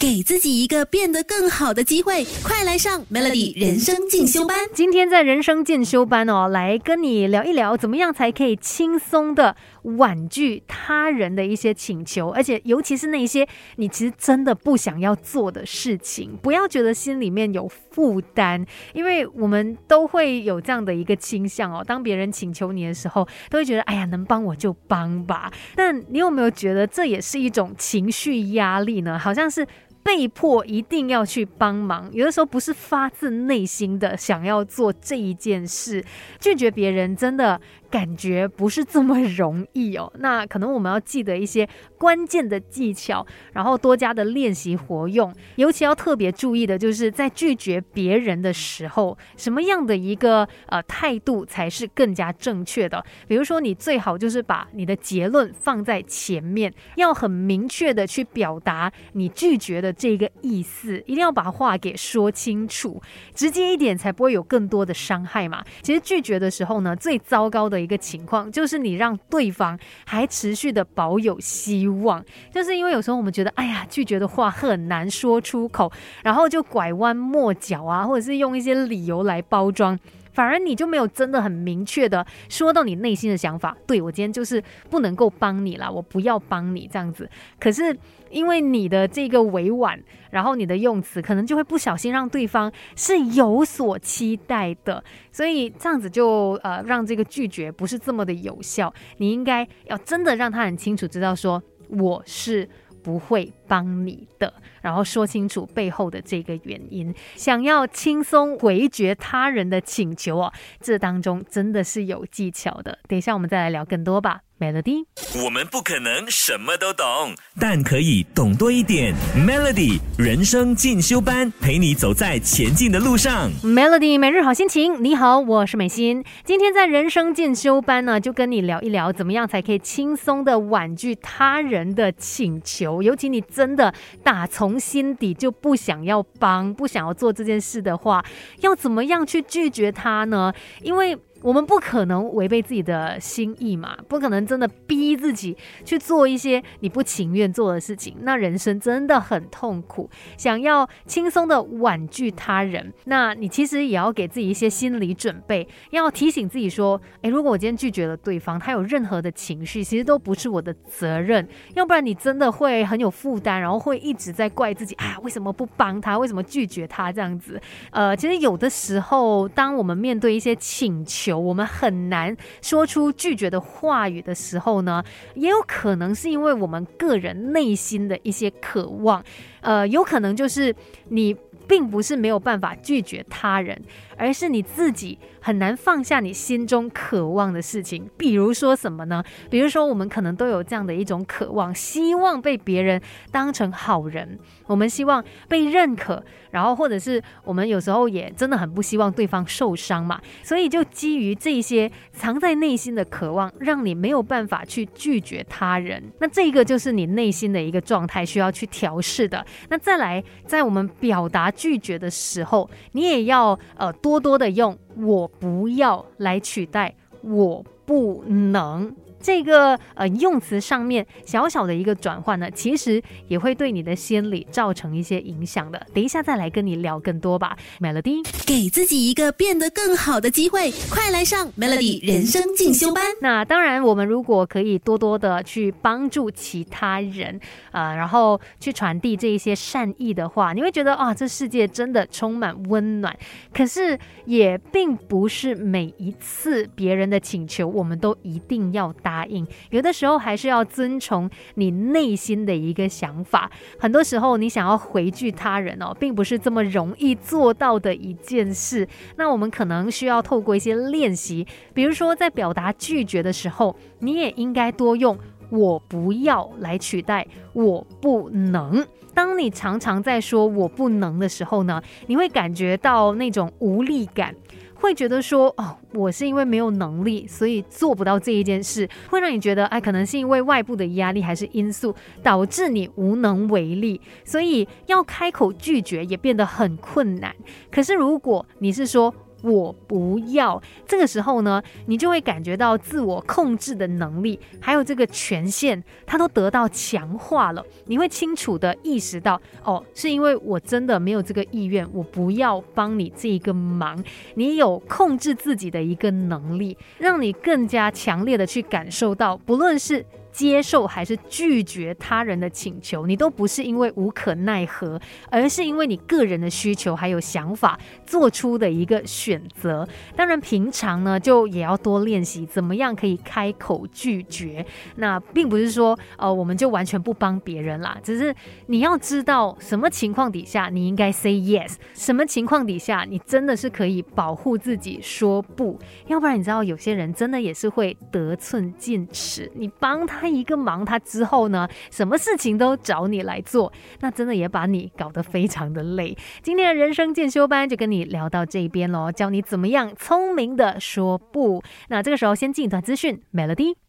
给自己一个变得更好的机会，快来上 Melody 人生进修班。今天在人生进修班哦，来跟你聊一聊，怎么样才可以轻松的婉拒他人的一些请求，而且尤其是那些你其实真的不想要做的事情，不要觉得心里面有负担，因为我们都会有这样的一个倾向哦。当别人请求你的时候，都会觉得哎呀，能帮我就帮吧。但你有没有觉得这也是一种情绪压力呢？好像是。被迫一定要去帮忙，有的时候不是发自内心的想要做这一件事，拒绝别人真的。感觉不是这么容易哦，那可能我们要记得一些关键的技巧，然后多加的练习活用。尤其要特别注意的就是在拒绝别人的时候，什么样的一个呃态度才是更加正确的？比如说，你最好就是把你的结论放在前面，要很明确的去表达你拒绝的这个意思，一定要把话给说清楚，直接一点才不会有更多的伤害嘛。其实拒绝的时候呢，最糟糕的。一个情况就是你让对方还持续的保有希望，就是因为有时候我们觉得，哎呀，拒绝的话很难说出口，然后就拐弯抹角啊，或者是用一些理由来包装。反而你就没有真的很明确的说到你内心的想法，对我今天就是不能够帮你了，我不要帮你这样子。可是因为你的这个委婉，然后你的用词可能就会不小心让对方是有所期待的，所以这样子就呃让这个拒绝不是这么的有效。你应该要真的让他很清楚知道说我是。不会帮你的，然后说清楚背后的这个原因。想要轻松回绝他人的请求哦，这当中真的是有技巧的。等一下我们再来聊更多吧。Melody，我们不可能什么都懂，但可以懂多一点。Melody 人生进修班，陪你走在前进的路上。Melody 每日好心情，你好，我是美心。今天在人生进修班呢，就跟你聊一聊，怎么样才可以轻松的婉拒他人的请求。尤其你真的打从心底就不想要帮，不想要做这件事的话，要怎么样去拒绝他呢？因为我们不可能违背自己的心意嘛，不可能真的逼自己去做一些你不情愿做的事情，那人生真的很痛苦。想要轻松的婉拒他人，那你其实也要给自己一些心理准备，要提醒自己说：，诶，如果我今天拒绝了对方，他有任何的情绪，其实都不是我的责任，要不然你真的会很有负担，然后会一直在怪自己，啊，为什么不帮他？为什么拒绝他？这样子，呃，其实有的时候，当我们面对一些请求，我们很难说出拒绝的话语的时候呢，也有可能是因为我们个人内心的一些渴望，呃，有可能就是你并不是没有办法拒绝他人，而是你自己。很难放下你心中渴望的事情，比如说什么呢？比如说，我们可能都有这样的一种渴望，希望被别人当成好人，我们希望被认可，然后或者是我们有时候也真的很不希望对方受伤嘛，所以就基于这些藏在内心的渴望，让你没有办法去拒绝他人。那这个就是你内心的一个状态，需要去调试的。那再来，在我们表达拒绝的时候，你也要呃多多的用。我不要来取代，我不能。这个呃用词上面小小的一个转换呢，其实也会对你的心理造成一些影响的。等一下再来跟你聊更多吧，Melody，给自己一个变得更好的机会，快来上 Melody 人生进修班。那当然，我们如果可以多多的去帮助其他人，呃，然后去传递这一些善意的话，你会觉得啊，这世界真的充满温暖。可是也并不是每一次别人的请求，我们都一定要答。答应有的时候还是要遵从你内心的一个想法。很多时候你想要回拒他人哦，并不是这么容易做到的一件事。那我们可能需要透过一些练习，比如说在表达拒绝的时候，你也应该多用“我不要”来取代“我不能”。当你常常在说我不能的时候呢，你会感觉到那种无力感。会觉得说哦，我是因为没有能力，所以做不到这一件事，会让你觉得哎，可能是因为外部的压力还是因素导致你无能为力，所以要开口拒绝也变得很困难。可是如果你是说我不要。这个时候呢，你就会感觉到自我控制的能力，还有这个权限，它都得到强化了。你会清楚的意识到，哦，是因为我真的没有这个意愿，我不要帮你这一个忙。你有控制自己的一个能力，让你更加强烈的去感受到，不论是。接受还是拒绝他人的请求，你都不是因为无可奈何，而是因为你个人的需求还有想法做出的一个选择。当然，平常呢就也要多练习怎么样可以开口拒绝。那并不是说呃我们就完全不帮别人啦，只是你要知道什么情况底下你应该 say yes，什么情况底下你真的是可以保护自己说不，要不然你知道有些人真的也是会得寸进尺，你帮他。一个忙，他之后呢，什么事情都找你来做，那真的也把你搞得非常的累。今天的人生进修班就跟你聊到这边喽，教你怎么样聪明的说不。那这个时候先进一段资讯，Melody。